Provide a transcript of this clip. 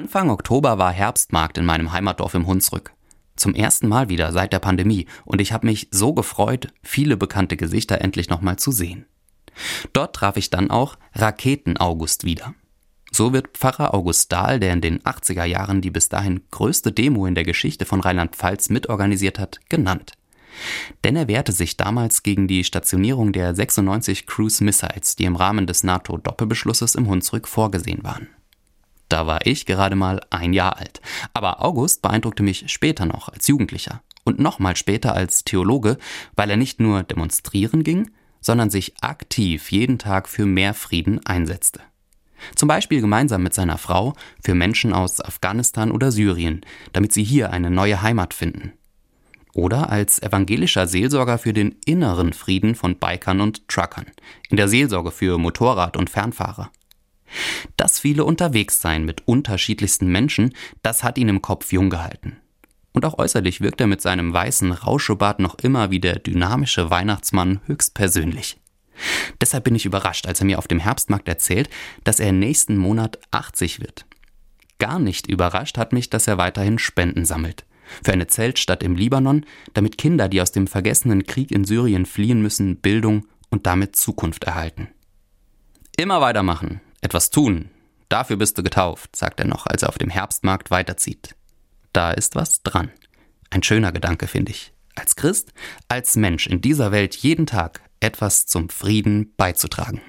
Anfang Oktober war Herbstmarkt in meinem Heimatdorf im Hunsrück. Zum ersten Mal wieder seit der Pandemie und ich habe mich so gefreut, viele bekannte Gesichter endlich nochmal zu sehen. Dort traf ich dann auch Raketen August wieder. So wird Pfarrer August Dahl, der in den 80er Jahren die bis dahin größte Demo in der Geschichte von Rheinland-Pfalz mitorganisiert hat, genannt. Denn er wehrte sich damals gegen die Stationierung der 96 Cruise Missiles, die im Rahmen des NATO-Doppelbeschlusses im Hunsrück vorgesehen waren. Da war ich gerade mal ein Jahr alt. Aber August beeindruckte mich später noch als Jugendlicher und nochmal später als Theologe, weil er nicht nur demonstrieren ging, sondern sich aktiv jeden Tag für mehr Frieden einsetzte. Zum Beispiel gemeinsam mit seiner Frau für Menschen aus Afghanistan oder Syrien, damit sie hier eine neue Heimat finden. Oder als evangelischer Seelsorger für den inneren Frieden von Bikern und Truckern, in der Seelsorge für Motorrad- und Fernfahrer. Das viele Unterwegssein mit unterschiedlichsten Menschen, das hat ihn im Kopf jung gehalten. Und auch äußerlich wirkt er mit seinem weißen Rauschebart noch immer wie der dynamische Weihnachtsmann höchstpersönlich. Deshalb bin ich überrascht, als er mir auf dem Herbstmarkt erzählt, dass er nächsten Monat 80 wird. Gar nicht überrascht hat mich, dass er weiterhin Spenden sammelt. Für eine Zeltstadt im Libanon, damit Kinder, die aus dem vergessenen Krieg in Syrien fliehen müssen, Bildung und damit Zukunft erhalten. Immer weitermachen, etwas tun. Dafür bist du getauft, sagt er noch, als er auf dem Herbstmarkt weiterzieht. Da ist was dran. Ein schöner Gedanke, finde ich. Als Christ, als Mensch in dieser Welt jeden Tag etwas zum Frieden beizutragen.